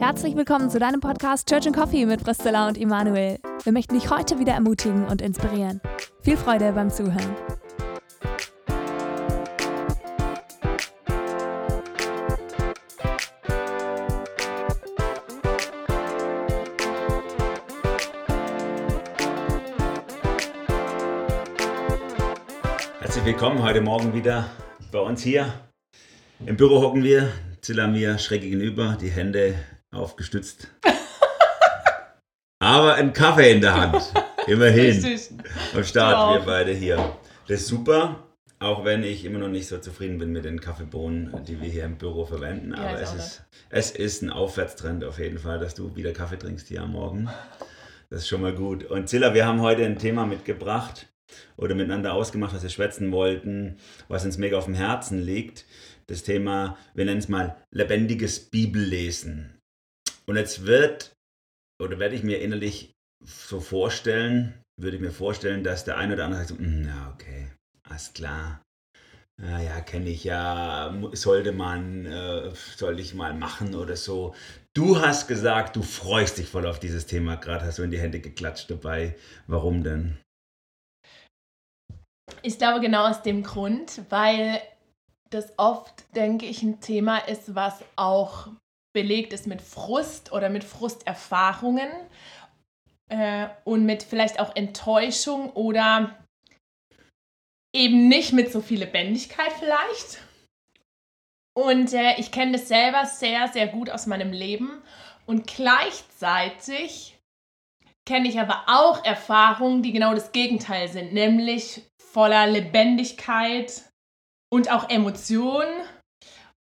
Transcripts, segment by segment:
Herzlich willkommen zu deinem Podcast Church and Coffee mit Priscilla und Immanuel. Wir möchten dich heute wieder ermutigen und inspirieren. Viel Freude beim Zuhören. Herzlich willkommen heute Morgen wieder bei uns hier. Im Büro hocken wir, Zilla mir schräg gegenüber, die Hände aufgestützt. Aber ein Kaffee in der Hand. Immerhin. Richtig. Am Start, Wow. wir beide hier. Das ist super, auch wenn ich immer noch nicht so zufrieden bin mit den Kaffeebohnen, die wir hier im Büro verwenden. Ja, Aber es ist, es ist ein Aufwärtstrend auf jeden Fall, dass du wieder Kaffee trinkst hier am Morgen. Das ist schon mal gut. Und Zilla, wir haben heute ein Thema mitgebracht oder miteinander ausgemacht, was wir schwätzen wollten, was uns mega auf dem Herzen liegt. Das Thema, wir nennen es mal lebendiges Bibellesen. Und jetzt wird, oder werde ich mir innerlich so vorstellen, würde ich mir vorstellen, dass der eine oder andere sagt, so, "Mm, ja, okay, alles klar. Ja, ja, kenne ich ja, sollte man, äh, sollte ich mal machen oder so. Du hast gesagt, du freust dich voll auf dieses Thema, gerade hast du in die Hände geklatscht dabei. Warum denn? Ich glaube genau aus dem Grund, weil das oft, denke ich, ein Thema ist, was auch belegt ist mit Frust oder mit Frusterfahrungen äh, und mit vielleicht auch Enttäuschung oder eben nicht mit so viel Lebendigkeit vielleicht. Und äh, ich kenne das selber sehr, sehr gut aus meinem Leben und gleichzeitig kenne ich aber auch Erfahrungen, die genau das Gegenteil sind, nämlich voller Lebendigkeit und auch Emotionen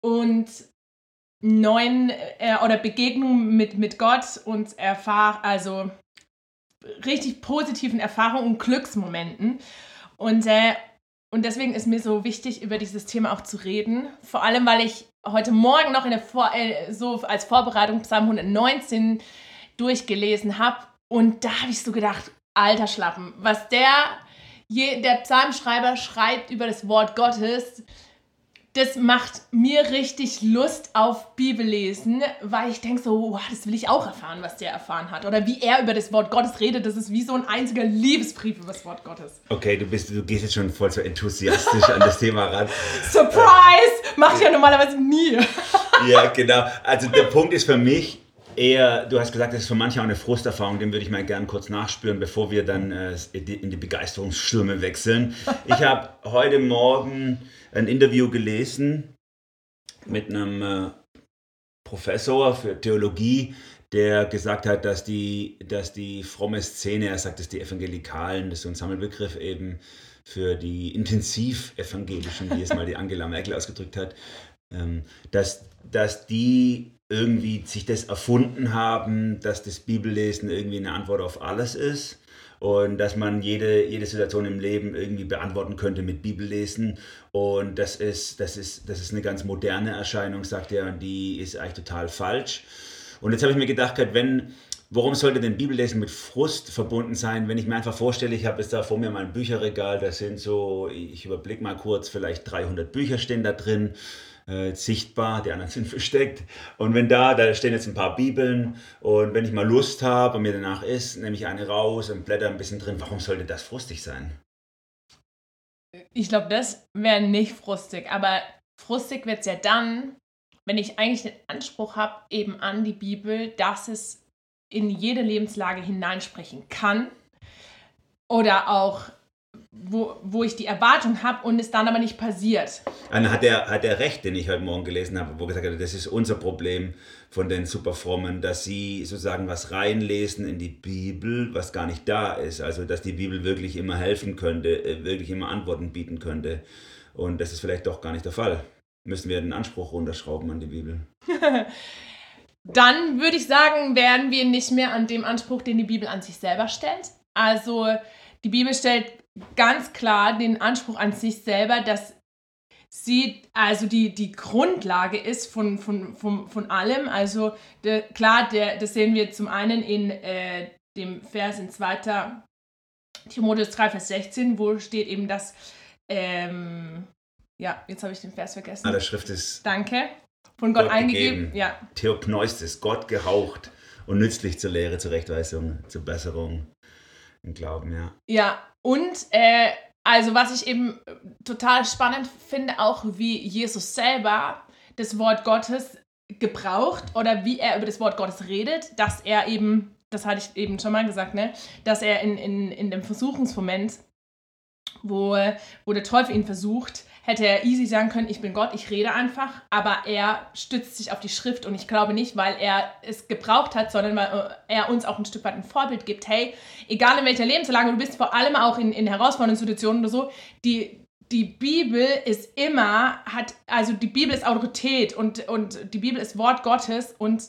und neuen äh, oder Begegnungen mit, mit Gott und erfahr also richtig positiven Erfahrungen und Glücksmomenten. Und, äh, und deswegen ist mir so wichtig, über dieses Thema auch zu reden. Vor allem, weil ich heute Morgen noch in der Vor äh, so als Vorbereitung Psalm 119 durchgelesen habe. Und da habe ich so gedacht, alter Schlappen, was der, der Psalmschreiber schreibt über das Wort Gottes, das macht mir richtig Lust auf Bibellesen, weil ich denke so, wow, das will ich auch erfahren, was der erfahren hat. Oder wie er über das Wort Gottes redet, das ist wie so ein einziger Liebesbrief über das Wort Gottes. Okay, du, bist, du gehst jetzt schon voll so enthusiastisch an das Thema ran. Surprise! Macht ja normalerweise nie. Ja, genau. Also der Punkt ist für mich eher, du hast gesagt, das ist für manche auch eine Frusterfahrung, den würde ich mal gerne kurz nachspüren, bevor wir dann äh, in die- in die Begeisterungsstürme wechseln. Ich habe heute Morgen ein Interview gelesen mit einem äh, Professor für Theologie, der gesagt hat, dass die, dass die fromme Szene, er sagt, dass die Evangelikalen, das ist so ein Sammelbegriff eben für die Intensiv-Evangelischen, wie es mal die Angela Merkel ausgedrückt hat, ähm, dass, dass die irgendwie sich das erfunden haben, dass das Bibellesen irgendwie eine Antwort auf alles ist und dass man jede, jede Situation im Leben irgendwie beantworten könnte mit Bibellesen. Und das ist, das, ist, das ist eine ganz moderne Erscheinung, sagt er, und die ist eigentlich total falsch. Und jetzt habe ich mir gedacht, wenn, warum sollte denn Bibellesen mit Frust verbunden sein, wenn ich mir einfach vorstelle, ich habe jetzt da vor mir mal ein Bücherregal, da sind so, ich überblicke mal kurz, vielleicht 300 Bücher stehen da drin, äh, sichtbar, die anderen sind versteckt. Und wenn da, da stehen jetzt ein paar Bibeln und wenn ich mal Lust habe und mir danach ist, nehme ich eine raus und blätter ein bisschen drin. Warum sollte das frustig sein? Ich glaube, das wäre nicht frustig, aber frustig wird es ja dann, wenn ich eigentlich den Anspruch habe, eben an die Bibel, dass es in jede Lebenslage hineinsprechen kann oder auch, wo, wo ich die Erwartung habe und es dann aber nicht passiert. Dann hat er, hat er recht, den ich heute Morgen gelesen habe, wo gesagt hat, das ist unser Problem von den Superfrommen, dass sie sozusagen was reinlesen in die Bibel, was gar nicht da ist. Also, dass die Bibel wirklich immer helfen könnte, äh, wirklich immer Antworten bieten könnte. Und das ist vielleicht doch gar nicht der Fall. Müssen wir den Anspruch runterschrauben an die Bibel. Dann würde ich sagen, werden wir nicht mehr an dem Anspruch, den die Bibel an sich selber stellt. Also die Bibel stellt ganz klar den Anspruch an sich selber, dass sie also die, die Grundlage ist von, von, von, von allem. Also der, klar, der, das sehen wir zum einen in äh, dem Vers in 2. Timotheus 3, Vers 16, wo steht eben, dass, ähm, ja, jetzt habe ich den Vers vergessen. Ah, der Schrift ist Danke. von Gott, Gott eingegeben. gegeben. Ja, Theopneustis, Gott gehaucht und nützlich zur Lehre, zur Rechtweisung, zur Besserung im Glauben, ja. Ja, und äh, also was ich eben äh, total spannend finde, auch wie Jesus selber das Wort Gottes gebraucht oder wie er über das Wort Gottes redet, dass er eben, das hatte ich eben schon mal gesagt, ne, dass er in, in, in dem Versuchungsmoment, wo, wo der Teufel ihn versucht, hätte er easy sagen können, ich bin Gott, ich rede einfach, aber er stützt sich auf die Schrift und ich glaube nicht, weil er es gebraucht hat, sondern weil äh, er uns auch ein Stück weit ein Vorbild gibt. Hey, egal in welcher Lebenslage du bist, vor allem auch in, in herausfordernden Situationen oder so, die, die Bibel ist immer, hat, also die Bibel ist Autorität und, und die Bibel ist Wort Gottes und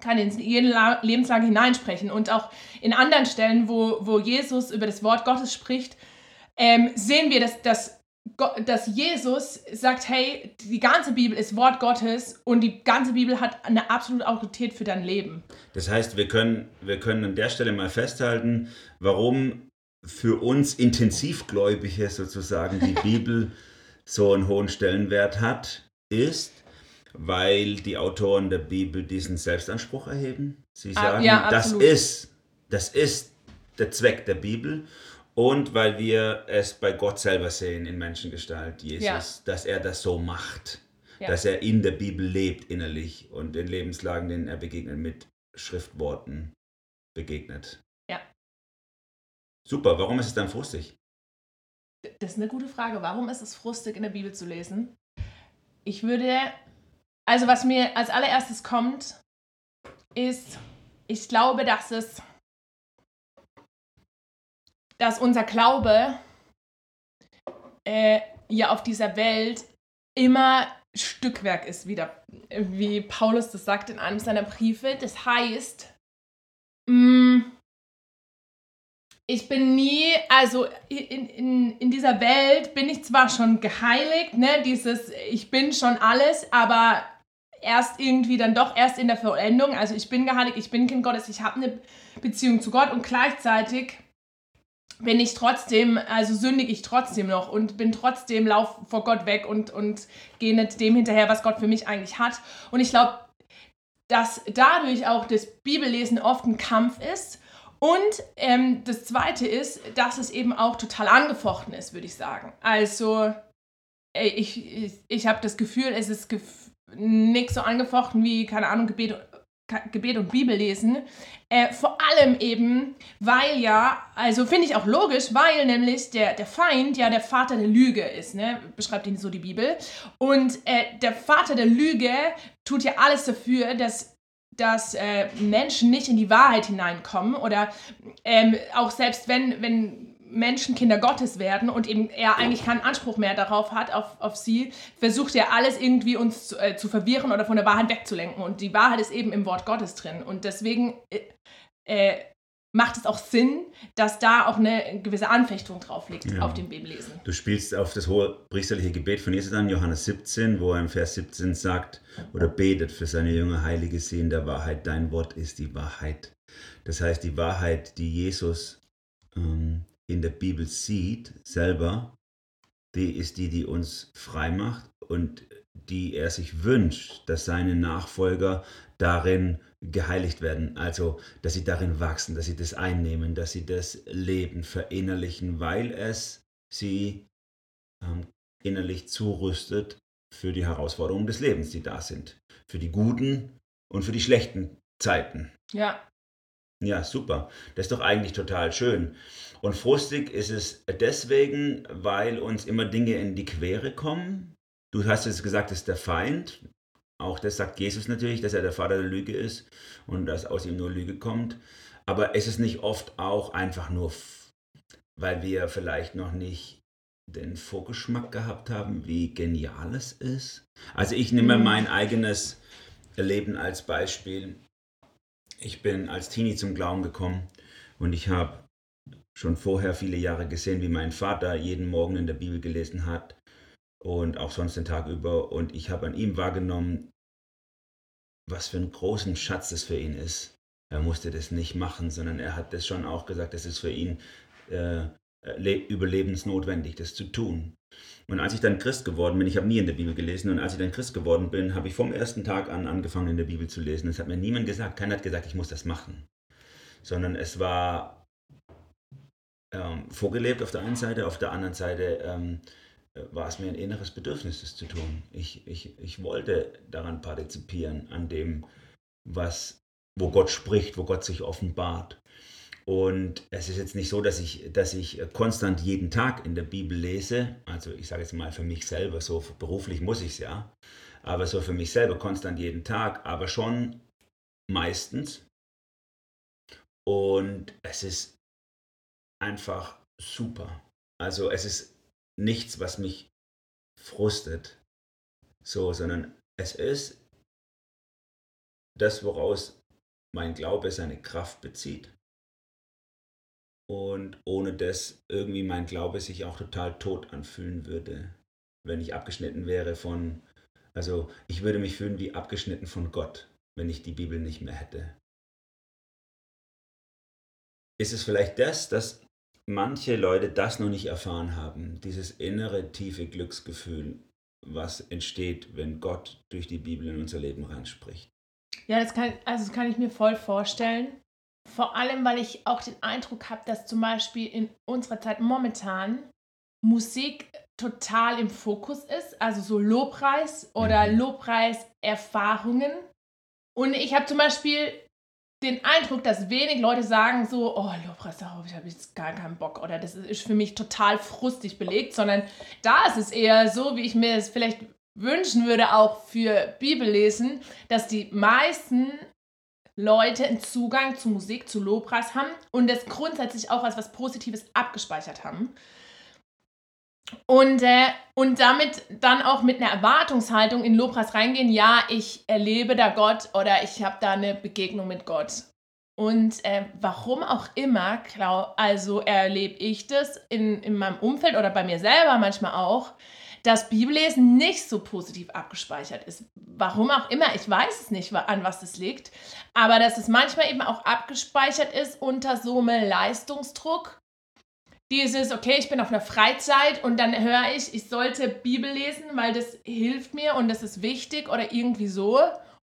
kann in jede La Lebenslage hineinsprechen. Und auch in anderen Stellen, wo, wo Jesus über das Wort Gottes spricht, ähm, sehen wir, dass, dass, dass Jesus sagt, hey, die ganze Bibel ist Wort Gottes und die ganze Bibel hat eine absolute Autorität für dein Leben. Das heißt, wir können, wir können an der Stelle mal festhalten, warum für uns Intensivgläubige sozusagen die Bibel so einen hohen Stellenwert hat, ist, weil die Autoren der Bibel diesen Selbstanspruch erheben. Sie Ah, sagen, ja, das ist, das ist der Zweck der Bibel und weil wir es bei Gott selber sehen in Menschengestalt, Jesus, Ja. dass er das so macht, Ja. dass er in der Bibel lebt innerlich und in Lebenslagen, denen er begegnet, mit Schriftworten begegnet. Ja. Super, warum ist es dann frustig? Das ist eine gute Frage. Warum ist es frustig, in der Bibel zu lesen? Ich würde, also was mir als allererstes kommt, ist, ich glaube, dass es, dass unser Glaube äh, ja auf dieser Welt immer Stückwerk ist, wieder, wie Paulus das sagt in einem seiner Briefe. Das heißt, mh, ich bin nie, also in, in, in dieser Welt bin ich zwar schon geheiligt, ne, dieses ich bin schon alles, aber erst irgendwie dann doch erst in der Vollendung. Also ich bin geheiligt, ich bin Kind Gottes, ich habe eine Beziehung zu Gott und gleichzeitig bin ich trotzdem, also sündige ich trotzdem noch und bin trotzdem lauf vor Gott weg und, und gehe nicht dem hinterher, was Gott für mich eigentlich hat. Und ich glaube, dass dadurch auch das Bibellesen oft ein Kampf ist. Und ähm, das Zweite ist, dass es eben auch total angefochten ist, würde ich sagen. Also ich, ich, ich habe das Gefühl, es ist gef nicht so angefochten wie, keine Ahnung, Gebet, Gebet und Bibellesen. Äh, vor allem eben, weil ja, also finde ich auch logisch, weil nämlich der, der Feind ja der Vater der Lüge ist, ne? beschreibt ihn so die Bibel. Und äh, der Vater der Lüge tut ja alles dafür, dass dass äh, Menschen nicht in die Wahrheit hineinkommen oder ähm, auch selbst wenn, wenn Menschen Kinder Gottes werden und eben er eigentlich keinen Anspruch mehr darauf hat, auf, auf sie, versucht er alles irgendwie uns zu, äh, zu verwirren oder von der Wahrheit wegzulenken. Und die Wahrheit ist eben im Wort Gottes drin. Und deswegen äh, äh, macht es auch Sinn, dass da auch eine gewisse Anfechtung drauf liegt Ja. auf dem Bibellesen. Du spielst auf das hohe priesterliche Gebet von Jesus an, Johannes 17, wo er im Vers 17 sagt oder betet für seine Jünger, Heilige sie in der Wahrheit, dein Wort ist die Wahrheit. Das heißt, die Wahrheit, die Jesus ähm, in der Bibel sieht, selber, die ist die, die uns frei macht und die er sich wünscht, dass seine Nachfolger darin geheiligt werden, also dass sie darin wachsen, dass sie das einnehmen, dass sie das Leben verinnerlichen, weil es sie ähm, innerlich zurüstet für die Herausforderungen des Lebens, die da sind, für die guten und für die schlechten Zeiten. Ja, Ja, super. Das ist doch eigentlich total schön. Und frustig ist es deswegen, weil uns immer Dinge in die Quere kommen. Du hast jetzt gesagt, es ist der Feind. Auch das sagt Jesus natürlich, dass er der Vater der Lüge ist und dass aus ihm nur Lüge kommt. Aber ist es nicht oft auch einfach nur, weil wir vielleicht noch nicht den Vorgeschmack gehabt haben, wie genial es ist? Also ich nehme Mhm. mein eigenes Leben als Beispiel. Ich bin als Teenie zum Glauben gekommen und ich habe schon vorher viele Jahre gesehen, wie mein Vater jeden Morgen in der Bibel gelesen hat und auch sonst den Tag über. Und ich habe an ihm wahrgenommen, was für einen großen Schatz das für ihn ist. Er musste das nicht machen, sondern er hat das schon auch gesagt, das ist für ihn äh, le- überlebensnotwendig, das zu tun. Und als ich dann Christ geworden bin, ich habe nie in der Bibel gelesen, und als ich dann Christ geworden bin, habe ich vom ersten Tag an angefangen, in der Bibel zu lesen. Das hat mir niemand gesagt, keiner hat gesagt, ich muss das machen. Sondern es war ähm, vorgelebt auf der einen Seite, auf der anderen Seite ähm, war es mir ein inneres Bedürfnis, das zu tun. Ich, ich, ich wollte daran partizipieren, an dem, was, wo Gott spricht, wo Gott sich offenbart. Und es ist jetzt nicht so, dass ich, dass ich konstant jeden Tag in der Bibel lese. Also ich sage jetzt mal für mich selber, so beruflich muss ich es ja. Aber so für mich selber konstant jeden Tag, aber schon meistens. Und es ist einfach super. Also es ist nichts, was mich frustet, so, sondern es ist das, woraus mein Glaube seine Kraft bezieht und ohne das irgendwie mein Glaube sich auch total tot anfühlen würde, wenn ich abgeschnitten wäre von, also ich würde mich fühlen wie abgeschnitten von Gott, wenn ich die Bibel nicht mehr hätte. Ist es vielleicht das, dass manche Leute das noch nicht erfahren haben, dieses innere tiefe Glücksgefühl, was entsteht, wenn Gott durch die Bibel in unser Leben reinspricht? Ja, das kann, also das kann ich mir voll vorstellen. Vor allem, weil ich auch den Eindruck habe, dass zum Beispiel in unserer Zeit momentan Musik total im Fokus ist, also so Lobpreis oder mhm. Lobpreiserfahrungen. Und ich habe zum Beispiel den Eindruck, dass wenig Leute sagen so, oh, Lobpreis, darauf habe ich jetzt gar keinen Bock oder das ist für mich total frustig belegt, sondern da ist es eher so, wie ich mir es vielleicht wünschen würde, auch für Bibellesen, dass die meisten Leute einen Zugang zu Musik, zu Lobpreis haben und das grundsätzlich auch als was Positives abgespeichert haben. Und, äh, und damit dann auch mit einer Erwartungshaltung in Lobpreis reingehen, ja, ich erlebe da Gott oder ich habe da eine Begegnung mit Gott. Und äh, warum auch immer, also erlebe ich das in, in meinem Umfeld oder bei mir selber manchmal auch, dass Bibellesen nicht so positiv abgespeichert ist. Warum auch immer, ich weiß es nicht, an was es liegt, aber dass es manchmal eben auch abgespeichert ist unter so einem Leistungsdruck. Dieses, okay, ich bin auf einer Freizeit und dann höre ich, ich sollte Bibel lesen, weil das hilft mir und das ist wichtig oder irgendwie so.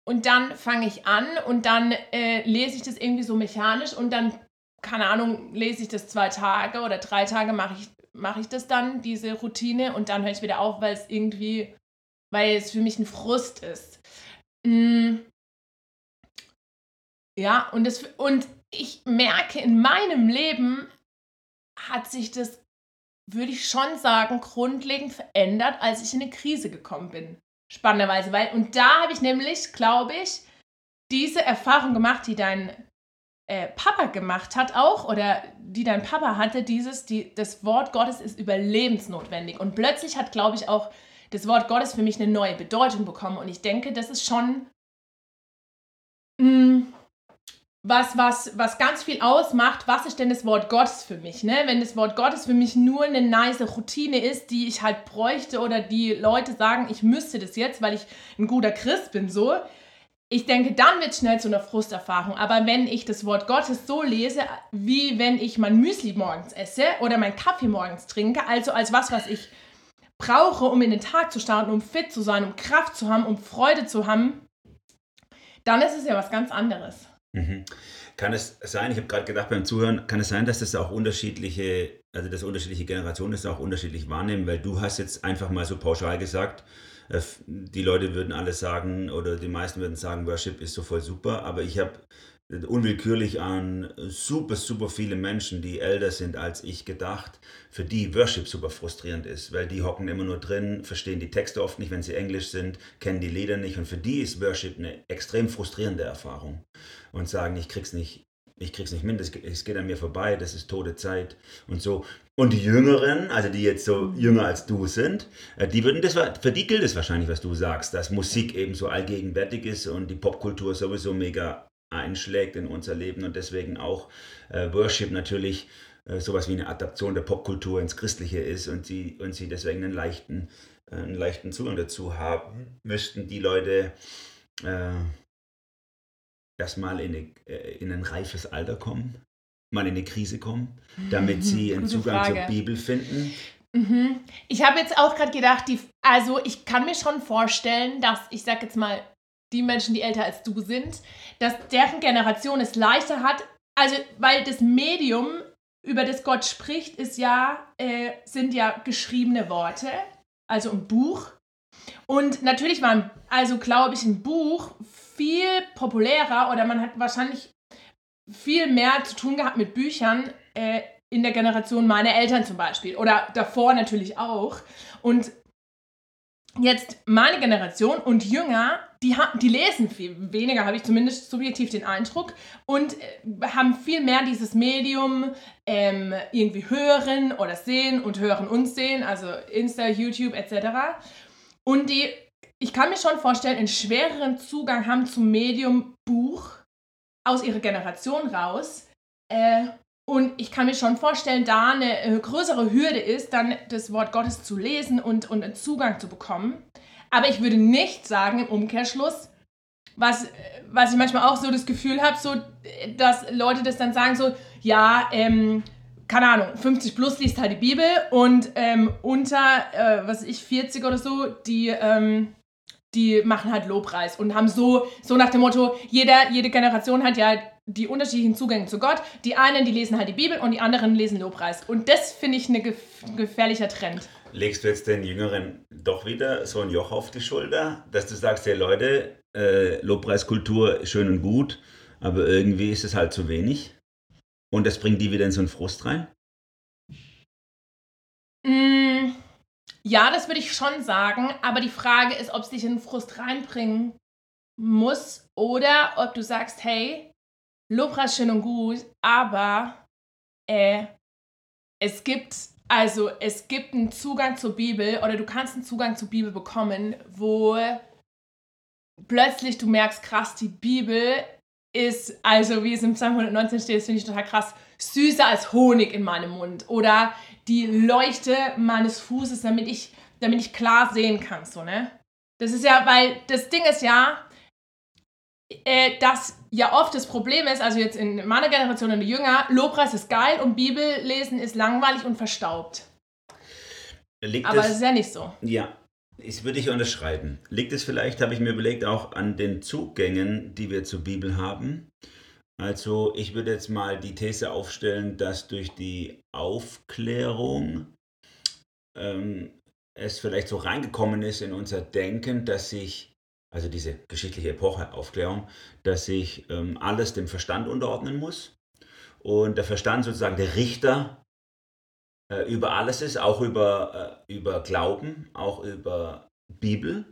Und dann fange ich an und dann äh, lese ich das irgendwie so mechanisch und dann, keine Ahnung, lese ich das zwei Tage oder drei Tage, mache ich mache ich das dann, diese Routine, und dann höre ich wieder auf, weil es irgendwie, weil es für mich ein Frust ist. Mm. Ja, und, das, und ich merke, in meinem Leben hat sich das, würde ich schon sagen, grundlegend verändert, als ich in eine Krise gekommen bin. Spannenderweise, weil, und da habe ich nämlich, glaube ich, diese Erfahrung gemacht, die dein äh, Papa gemacht hat auch oder die dein Papa hatte, dieses, die, das Wort Gottes ist überlebensnotwendig. Und plötzlich hat, glaube ich, auch das Wort Gottes für mich eine neue Bedeutung bekommen. Und ich denke, das ist schon mh, mm, was, was, was ganz viel ausmacht. Was ist denn das Wort Gottes für mich? Ne? Wenn das Wort Gottes für mich nur eine nice Routine ist, die ich halt bräuchte oder die Leute sagen, ich müsste das jetzt, weil ich ein guter Christ bin, so, ich denke, dann wird schnell zu einer Frusterfahrung. Aber wenn ich das Wort Gottes so lese, wie wenn ich mein Müsli morgens esse oder mein Kaffee morgens trinke, also als was, was ich brauche, um in den Tag zu starten, um fit zu sein, um Kraft zu haben, um Freude zu haben, dann ist es ja was ganz anderes. Mhm. Kann es sein, ich habe gerade gedacht beim Zuhören, kann es sein, dass das auch unterschiedliche, also dass unterschiedliche Generationen das auch unterschiedlich wahrnehmen, weil du hast jetzt einfach mal so pauschal gesagt, die Leute würden alle sagen, oder die meisten würden sagen, Worship ist so voll super, aber ich habe unwillkürlich an super, super viele Menschen, die älter sind als ich gedacht, für die Worship super frustrierend ist, weil die hocken immer nur drin, verstehen die Texte oft nicht, wenn sie Englisch sind, kennen die Lieder nicht und für die ist Worship eine extrem frustrierende Erfahrung und sagen, ich krieg's nicht, ich krieg's nicht mit, es geht an mir vorbei, das ist tote Zeit und so. Und die Jüngeren, also die jetzt so jünger als du sind, äh, die würden das, für die gilt es wahrscheinlich, was du sagst, dass Musik eben so allgegenwärtig ist und die Popkultur sowieso mega einschlägt in unser Leben und deswegen auch äh, Worship natürlich äh, sowas wie eine Adaption der Popkultur ins Christliche ist und sie, und sie deswegen einen leichten, äh, einen leichten Zugang dazu haben, müssten die Leute äh, erstmal in, eine, äh, in ein reifes Alter kommen mal in eine Krise kommen, damit sie einen Zugang Frage. zur Bibel finden? Mhm. Ich habe jetzt auch gerade gedacht, die, also ich kann mir schon vorstellen, dass, ich sag jetzt mal, die Menschen, die älter als du sind, dass deren Generation es leichter hat, also weil das Medium, über das Gott spricht, ist ja, äh, sind ja geschriebene Worte, also ein Buch. Und natürlich war, also glaube ich, ein Buch viel populärer oder man hat wahrscheinlich viel mehr zu tun gehabt mit Büchern äh, in der Generation meiner Eltern zum Beispiel oder davor natürlich auch. Und jetzt meine Generation und Jünger, die, die lesen viel weniger, habe ich zumindest subjektiv den Eindruck, und äh, haben viel mehr dieses Medium ähm, irgendwie hören oder sehen und hören und sehen, also Insta, YouTube etc. Und die, ich kann mir schon vorstellen, einen schwereren Zugang haben zum Medium Buch aus ihrer Generation raus. Äh, und ich kann mir schon vorstellen, da eine äh, größere Hürde ist, dann das Wort Gottes zu lesen und, und einen Zugang zu bekommen. Aber ich würde nicht sagen, im Umkehrschluss, was, was ich manchmal auch so das Gefühl habe, so, dass Leute das dann sagen, so, ja, ähm, keine Ahnung, 50 plus liest halt die Bibel und ähm, unter, äh, was ich, 40 oder so, die, ähm, die machen halt Lobpreis und haben so, so nach dem Motto, jeder, jede Generation hat ja die unterschiedlichen Zugänge zu Gott. Die einen, die lesen halt die Bibel und die anderen lesen Lobpreis. Und das finde ich ein gef gefährlicher Trend. Legst du jetzt den Jüngeren doch wieder so ein Joch auf die Schulter, dass du sagst, ja Leute, äh, Lobpreiskultur schön und gut, aber irgendwie ist es halt zu wenig? Und das bringt die wieder in so einen Frust rein? Mm, ja, das würde ich schon sagen, aber die Frage ist, ob es dich in Frust reinbringen muss oder ob du sagst, hey, Lobpreis schön und gut, aber äh, es gibt also es gibt einen Zugang zur Bibel oder du kannst einen Zugang zur Bibel bekommen, wo plötzlich du merkst, krass, die Bibel ist, also wie es im Psalm 119 steht, das finde ich total krass, süßer als Honig in meinem Mund oder die Leuchte meines Fußes, damit ich, damit ich klar sehen kann, so, ne? Das ist ja, weil das Ding ist ja, äh, dass ja oft das Problem ist, also jetzt in meiner Generation und Jünger, Lobpreis ist geil und Bibellesen ist langweilig und verstaubt. Liegt Aber es ist ja nicht so. Ja, das würde ich unterschreiben. Liegt es vielleicht, habe ich mir überlegt, auch an den Zugängen, die wir zur Bibel haben? Also ich würde jetzt mal die These aufstellen, dass durch die Aufklärung ähm, es vielleicht so reingekommen ist in unser Denken, dass sich also diese geschichtliche Epoche Aufklärung, dass sich ähm, alles dem Verstand unterordnen muss und der Verstand sozusagen der Richter äh, über alles ist, auch über, äh, über Glauben, auch über Bibel.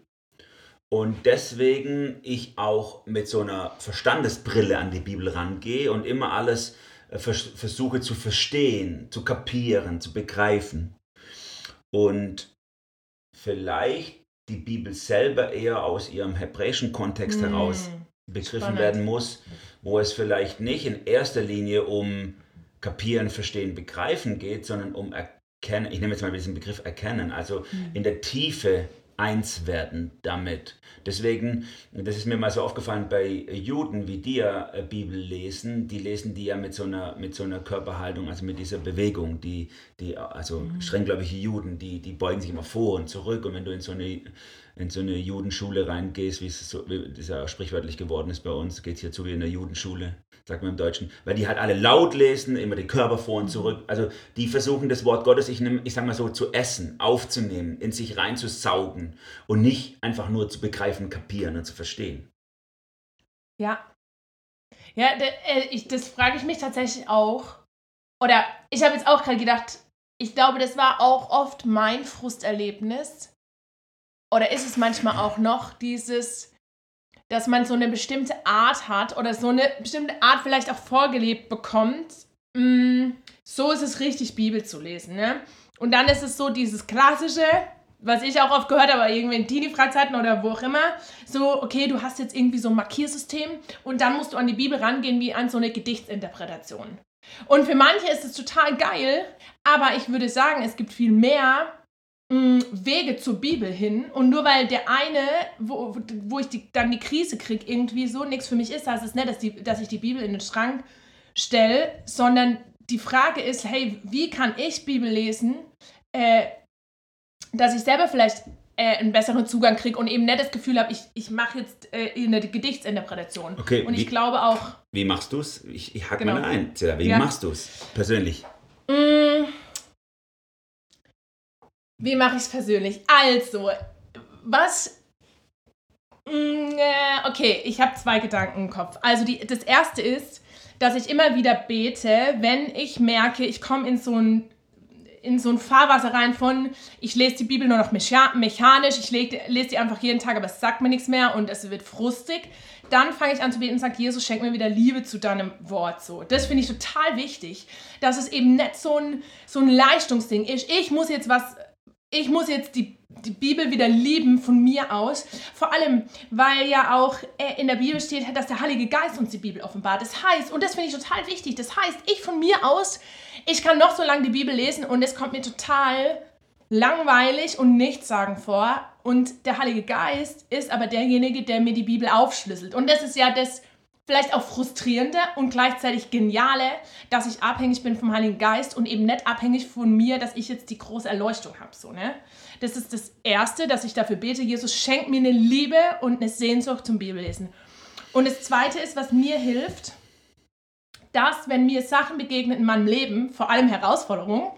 Und deswegen ich auch mit so einer Verstandesbrille an die Bibel rangehe und immer alles äh, vers versuche zu verstehen, zu kapieren, zu begreifen. Und vielleicht die Bibel selber eher aus ihrem hebräischen Kontext mm, heraus begriffen spannend. werden muss, wo es vielleicht nicht in erster Linie um kapieren, verstehen, begreifen geht, sondern um erkennen, ich nehme jetzt mal diesen Begriff erkennen, also mm. in der Tiefe eins werden damit. Deswegen, das ist mir mal so aufgefallen bei Juden, wie die ja äh, Bibel lesen, die lesen die ja mit so einer, mit so einer Körperhaltung, also mit dieser Bewegung, die, die also mhm. strenggläubige Juden, die, die beugen sich immer vor und zurück und wenn du in so eine in so eine Judenschule reingehst, wie es so, wie das ja sprichwörtlich geworden ist bei uns, geht es hier zu wie in der Judenschule, sagt man im Deutschen, weil die halt alle laut lesen, immer den Körper vor und mhm. zurück. Also die versuchen das Wort Gottes, ich, nehm, ich sag mal so, zu essen, aufzunehmen, in sich reinzusaugen und nicht einfach nur zu begreifen, kapieren und zu verstehen. Ja. Ja, äh, das frage ich mich tatsächlich auch. Oder ich habe jetzt auch gerade gedacht, ich glaube, das war auch oft mein Frusterlebnis, oder ist es manchmal auch noch dieses, dass man so eine bestimmte Art hat oder so eine bestimmte Art vielleicht auch vorgelebt bekommt, mm, so ist es richtig, Bibel zu lesen. Ne? Und dann ist es so dieses klassische, was ich auch oft gehört habe, irgendwie in Teenie-Freizeiten oder wo auch immer, so, okay, du hast jetzt irgendwie so ein Markiersystem und dann musst du an die Bibel rangehen wie an so eine Gedichtsinterpretation. Und für manche ist es total geil, aber ich würde sagen, es gibt viel mehr, Wege zur Bibel hin und nur weil der eine, wo, wo ich die, dann die Krise kriege, irgendwie so nichts für mich ist, heißt es nicht, dass, die, dass ich die Bibel in den Schrank stelle, sondern die Frage ist, hey, wie kann ich Bibel lesen, äh, dass ich selber vielleicht äh, einen besseren Zugang kriege und eben nicht das Gefühl habe, ich, ich mache jetzt äh, eine Gedichtsinterpretation. Okay, und ich wie- glaube auch, Wie machst du es? Ich, ich hack Genau. mal ein. Wie Ja. machst du es persönlich? Mm. Wie mache ich es persönlich? Also, was. Mm, äh, Okay, ich habe zwei Gedanken im Kopf. Also, die, das erste ist, dass ich immer wieder bete, wenn ich merke, ich komme in so ein in so ein Fahrwasser rein von, ich lese die Bibel nur noch mecha mechanisch, ich lese die einfach jeden Tag, aber es sagt mir nichts mehr und es wird frustig. Dann fange ich an zu beten und sage, Jesus, schenk mir wieder Liebe zu deinem Wort. So, das finde ich total wichtig, dass es eben nicht so ein, so ein Leistungsding ist. Ich muss jetzt was, ich muss jetzt die, die Bibel wieder lieben von mir aus. Vor allem, weil ja auch äh, in der Bibel steht, dass der Heilige Geist uns die Bibel offenbart. Das heißt, und das finde ich total wichtig, das heißt, ich von mir aus, ich kann noch so lange die Bibel lesen und es kommt mir total langweilig und nichtssagend vor. Und der Heilige Geist ist aber derjenige, der mir die Bibel aufschlüsselt. Und das ist ja das vielleicht auch frustrierende und gleichzeitig geniale, dass ich abhängig bin vom Heiligen Geist und eben nicht abhängig von mir, dass ich jetzt die große Erleuchtung habe. So, ne? Das ist das Erste, dass ich dafür bete, Jesus, schenk mir eine Liebe und eine Sehnsucht zum Bibellesen. Und das Zweite ist, was mir hilft, dass, wenn mir Sachen begegnen in meinem Leben, vor allem Herausforderungen,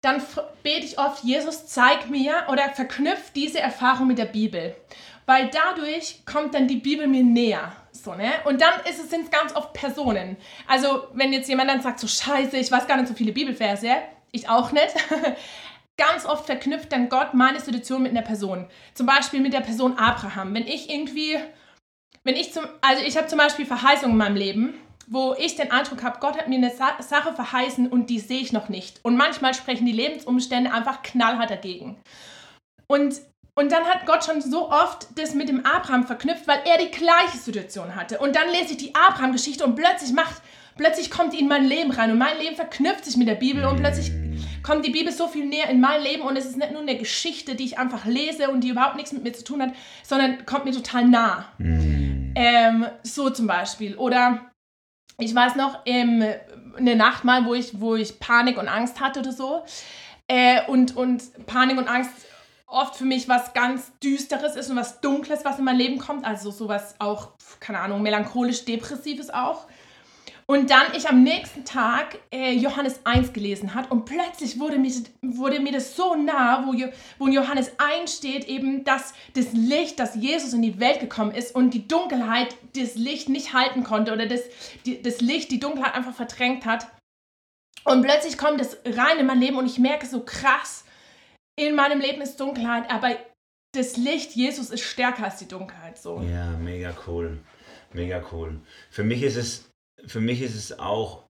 dann bete ich oft, Jesus, zeig mir oder verknüpft diese Erfahrung mit der Bibel. Weil dadurch kommt dann die Bibel mir näher. So, ne? Und dann ist es, sind es ganz oft Personen. Also, wenn jetzt jemand dann sagt, so scheiße, ich weiß gar nicht so viele Bibelverse, ich auch nicht. ganz oft verknüpft dann Gott meine Situation mit einer Person. Zum Beispiel mit der Person Abraham. Wenn ich irgendwie, wenn ich zum, also ich habe zum Beispiel Verheißungen in meinem Leben, wo ich den Eindruck habe, Gott hat mir eine Sa Sache verheißen und die sehe ich noch nicht. Und manchmal sprechen die Lebensumstände einfach knallhart dagegen. Und, und dann hat Gott schon so oft das mit dem Abraham verknüpft, weil er die gleiche Situation hatte. Und dann lese ich die Abraham-Geschichte und plötzlich macht, plötzlich kommt in mein Leben rein und mein Leben verknüpft sich mit der Bibel und plötzlich kommt die Bibel so viel näher in mein Leben und es ist nicht nur eine Geschichte, die ich einfach lese und die überhaupt nichts mit mir zu tun hat, sondern kommt mir total nah. Ähm, so zum Beispiel. Oder ich weiß noch, ähm, eine Nacht mal, wo ich, wo ich Panik und Angst hatte oder so. Äh, und, und Panik und Angst oft für mich was ganz Düsteres ist und was Dunkles, was in mein Leben kommt. Also sowas auch, keine Ahnung, melancholisch-depressives auch. Und dann ich am nächsten Tag äh, Johannes 1 gelesen hat und plötzlich wurde mir, wurde mir das so nah, wo, wo in Johannes 1 steht eben, dass das Licht, dass Jesus in die Welt gekommen ist und die Dunkelheit das Licht nicht halten konnte oder das, die, das Licht die Dunkelheit einfach verdrängt hat. Und plötzlich kommt das rein in mein Leben und ich merke so krass, in meinem Leben ist Dunkelheit, aber das Licht Jesus ist stärker als die Dunkelheit. So. Ja, mega cool. Mega cool. Für mich ist es, für mich ist es auch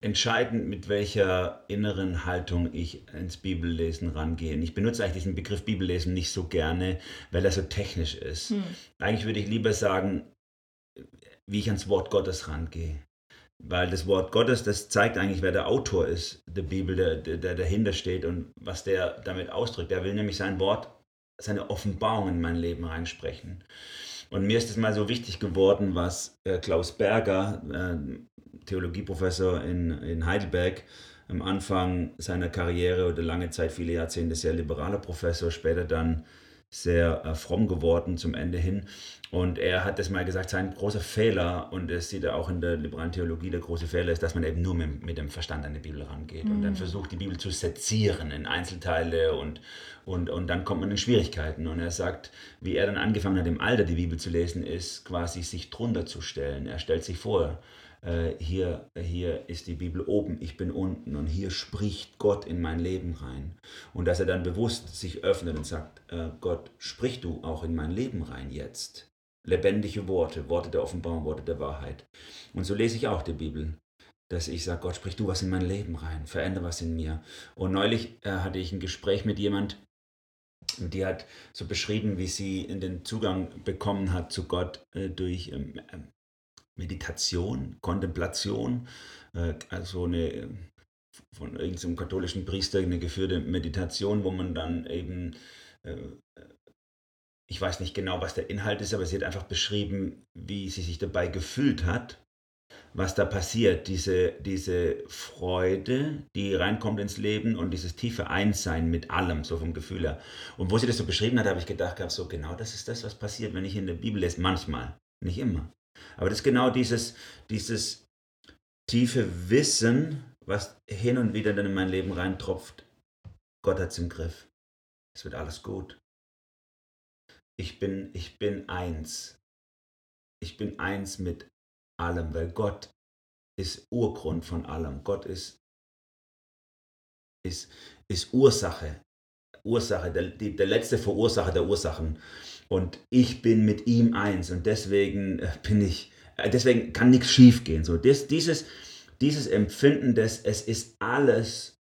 entscheidend, mit welcher inneren Haltung ich ins Bibellesen rangehe. Und Ich benutze eigentlich diesen Begriff Bibellesen nicht so gerne, weil er so technisch ist. Hm. Eigentlich würde ich lieber sagen, wie ich ans Wort Gottes rangehe. Weil das Wort Gottes, das zeigt eigentlich, wer der Autor ist, der Bibel, der, der, der dahinter steht und was der damit ausdrückt. Er will nämlich sein Wort, seine Offenbarung in mein Leben reinsprechen. Und mir ist es mal so wichtig geworden, was äh, Klaus Berger, äh, Theologieprofessor in, in Heidelberg, am Anfang seiner Karriere oder lange Zeit, viele Jahrzehnte, sehr liberaler Professor, später dann sehr äh, fromm geworden zum Ende hin. Und er hat das mal gesagt, sein großer Fehler, und das sieht er auch in der liberalen Theologie, der große Fehler ist, dass man eben nur mit, mit dem Verstand an die Bibel rangeht und dann versucht, die Bibel zu sezieren in Einzelteile und, und, und dann kommt man in Schwierigkeiten. Und er sagt, wie er dann angefangen hat, im Alter die Bibel zu lesen, ist quasi sich drunter zu stellen. Er stellt sich vor, äh, hier, hier ist die Bibel oben, ich bin unten und hier spricht Gott in mein Leben rein. Und dass er dann bewusst sich öffnet und sagt, äh, Gott, sprich du auch in mein Leben rein jetzt. Lebendige Worte, Worte der Offenbarung, Worte der Wahrheit. Und so lese ich auch die Bibel, dass ich sage, Gott, sprich du was in mein Leben rein, verändere was in mir. Und neulich äh, hatte ich ein Gespräch mit jemand, die hat so beschrieben, wie sie in den Zugang bekommen hat zu Gott äh, durch ähm, ähm, Meditation, Kontemplation, äh, also eine äh, von irgendeinem katholischen Priester eine geführte Meditation, wo man dann eben, äh, ich weiß nicht genau, was der Inhalt ist, aber sie hat einfach beschrieben, wie sie sich dabei gefühlt hat, was da passiert, diese, diese Freude, die reinkommt ins Leben und dieses tiefe Einssein mit allem, so vom Gefühl her. Und wo sie das so beschrieben hat, habe ich gedacht, so genau das ist das, was passiert, wenn ich in der Bibel lese, manchmal, nicht immer. Aber das ist genau dieses, dieses tiefe Wissen, was hin und wieder dann in mein Leben reintropft. Gott hat es im Griff. Es wird alles gut. Ich bin, ich bin eins. Ich bin eins mit allem, weil Gott ist Urgrund von allem. Gott ist, ist, ist Ursache. Ursache, der, die, der letzte Verursacher der Ursachen. Und ich bin mit ihm eins und deswegen äh, bin ich, äh, deswegen kann nichts schief gehen. So, das, dieses, dieses Empfinden, dass es ist alles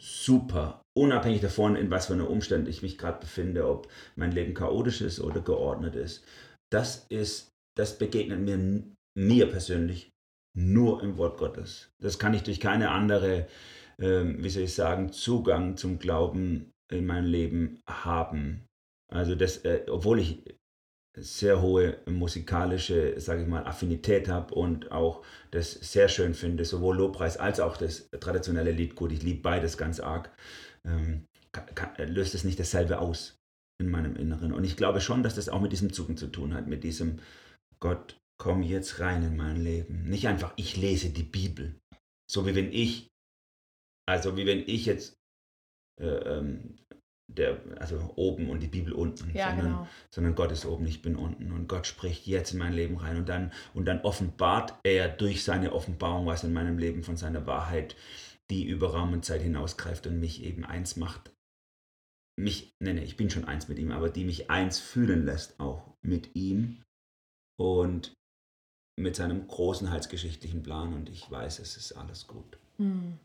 super, unabhängig davon, in was für einem Umstand ich mich gerade befinde, ob mein Leben chaotisch ist oder geordnet ist. Das ist, das begegnet mir, mir persönlich nur im Wort Gottes. Das kann ich durch keine andere, ähm, wie soll ich sagen, Zugang zum Glauben in meinem Leben haben. Also das, äh, obwohl ich sehr hohe musikalische, sage ich mal, Affinität habe und auch das sehr schön finde, sowohl Lobpreis als auch das traditionelle Liedgut. Ich liebe beides ganz arg. Ähm, kann, löst es nicht dasselbe aus in meinem Inneren. Und ich glaube schon, dass das auch mit diesem Zucken zu tun hat, mit diesem Gott, komm jetzt rein in mein Leben. Nicht einfach, ich lese die Bibel. So wie wenn ich, also wie wenn ich jetzt äh, ähm, der, also oben und die Bibel unten, ja, sondern, genau. sondern Gott ist oben, ich bin unten und Gott spricht jetzt in mein Leben rein und dann, und dann offenbart er durch seine Offenbarung was in meinem Leben von seiner Wahrheit, die über Raum und Zeit hinausgreift und mich eben eins macht. Mich, nee, nee, ich bin schon eins mit ihm, aber die mich eins fühlen lässt auch mit ihm und mit seinem großen heilsgeschichtlichen Plan und ich weiß, es ist alles gut. Hm.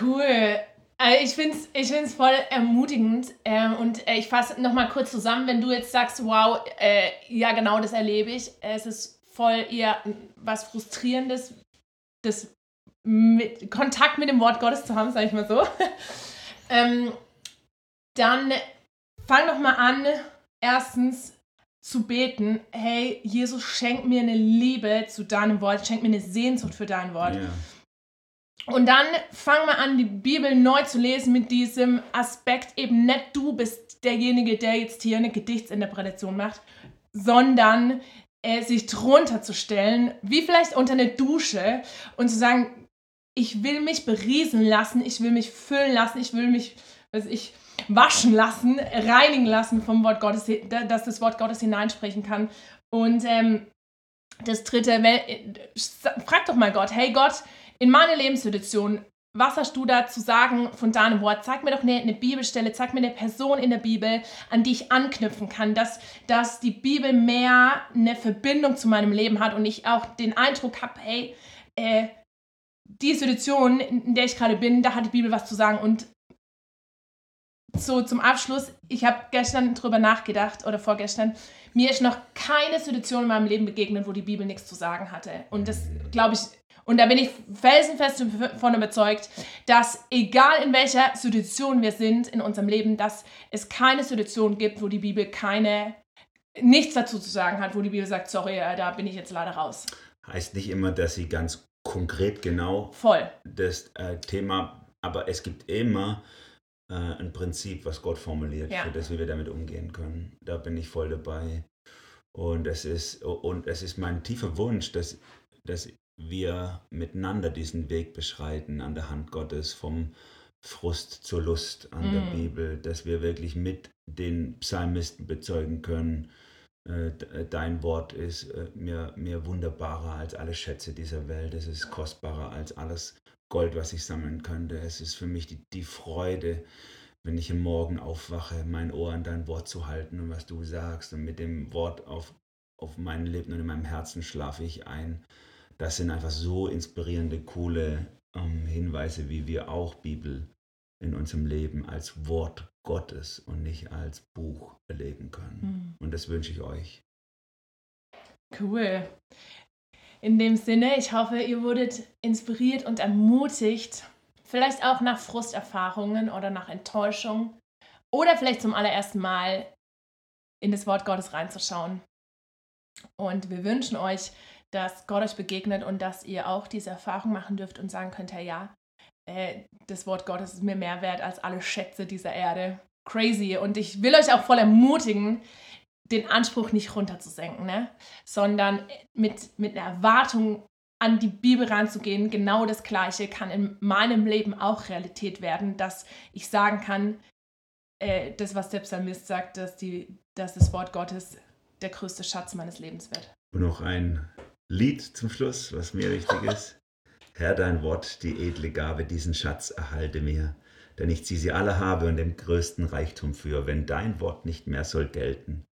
Cool. Also ich finde es ich find's voll ermutigend ähm, und äh, ich fasse nochmal kurz zusammen, wenn du jetzt sagst, wow, äh, ja genau, das erlebe ich. Es ist voll eher was Frustrierendes, das mit, Kontakt mit dem Wort Gottes zu haben, sage ich mal so. ähm, dann fang doch mal an, erstens zu beten, hey, Jesus, schenk mir eine Liebe zu deinem Wort, schenk mir eine Sehnsucht für dein Wort. Ja. Und dann fang mal an, die Bibel neu zu lesen mit diesem Aspekt, eben nicht du bist derjenige, der jetzt hier eine Gedichtsinterpretation macht, sondern äh, sich drunter zu stellen, wie vielleicht unter eine Dusche und zu sagen, ich will mich beriesen lassen, ich will mich füllen lassen, ich will mich, was ich, waschen lassen, reinigen lassen vom Wort Gottes, dass das Wort Gottes hineinsprechen kann. Und ähm, das dritte, äh, frag doch mal Gott, hey Gott, in meiner Lebenssituation, was hast du da zu sagen von deinem Wort? Zeig mir doch eine, eine, Bibelstelle, zeig mir eine Person in der Bibel, an die ich anknüpfen kann, dass, dass die Bibel mehr eine Verbindung zu meinem Leben hat und ich auch den Eindruck habe, hey, äh, die Situation, in der ich gerade bin, da hat die Bibel was zu sagen. Und so zum Abschluss, ich habe gestern drüber nachgedacht oder vorgestern, mir ist noch keine Situation in meinem Leben begegnet, wo die Bibel nichts zu sagen hatte. Und das glaube ich, und da bin ich felsenfest davon überzeugt, dass egal in welcher Situation wir sind in unserem Leben, dass es keine Situation gibt, wo die Bibel keine, nichts dazu zu sagen hat, wo die Bibel sagt, sorry, äh, da bin ich jetzt leider raus. Heißt nicht immer, dass sie ganz konkret genau Voll. das äh, Thema, aber es gibt immer äh, ein Prinzip, was Gott formuliert, Ja. für das wie wir damit umgehen können. Da bin ich voll dabei. Und es ist, und es ist mein tiefer Wunsch, dass, dass wir miteinander diesen Weg beschreiten an der Hand Gottes vom Frust zur Lust an der Mm. Bibel, dass wir wirklich mit den Psalmisten bezeugen können, äh, äh, dein Wort ist äh, mir, mir wunderbarer als alle Schätze dieser Welt, es ist kostbarer als alles Gold, was ich sammeln könnte. Es ist für mich die, die Freude, wenn ich am Morgen aufwache, mein Ohr an dein Wort zu halten und was du sagst und mit dem Wort auf, auf meinen Lippen und in meinem Herzen schlafe ich ein. Das sind einfach so inspirierende, coole ähm, Hinweise, wie wir auch Bibel in unserem Leben als Wort Gottes und nicht als Buch erleben können. Und das wünsche ich euch. Cool. In dem Sinne, ich hoffe, ihr wurdet inspiriert und ermutigt, vielleicht auch nach Frusterfahrungen oder nach Enttäuschung oder vielleicht zum allerersten Mal in das Wort Gottes reinzuschauen. Und wir wünschen euch, dass Gott euch begegnet und dass ihr auch diese Erfahrung machen dürft und sagen könnt, ja, äh, das Wort Gottes ist mir mehr wert als alle Schätze dieser Erde. Crazy. Und ich will euch auch voll ermutigen, den Anspruch nicht runterzusenken, ne? sondern mit, mit einer Erwartung an die Bibel ranzugehen. Genau das Gleiche kann in meinem Leben auch Realität werden, dass ich sagen kann, äh, das, was der Psalmist sagt, dass, die, dass das Wort Gottes der größte Schatz meines Lebens wird. Und noch ein Lied zum Schluss, was mir wichtig ist. Herr, dein Wort, die edle Gabe, diesen Schatz erhalte mir, denn ich sie alle habe und dem größten Reichtum für, wenn dein Wort nicht mehr soll gelten.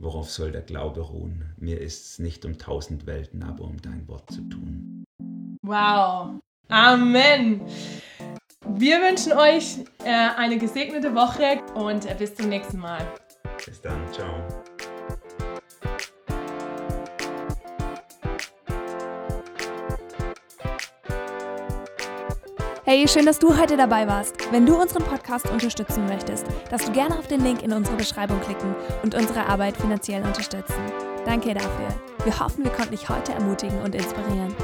Worauf soll der Glaube ruhen? Mir ist's nicht um tausend Welten, aber um dein Wort zu tun. Wow. Amen. Wir wünschen euch äh, eine gesegnete Woche und äh, bis zum nächsten Mal. Bis dann. Ciao. Hey, schön, dass du heute dabei warst. Wenn du unseren Podcast unterstützen möchtest, darfst du gerne auf den Link in unserer Beschreibung klicken und unsere Arbeit finanziell unterstützen. Danke dafür. Wir hoffen, wir konnten dich heute ermutigen und inspirieren.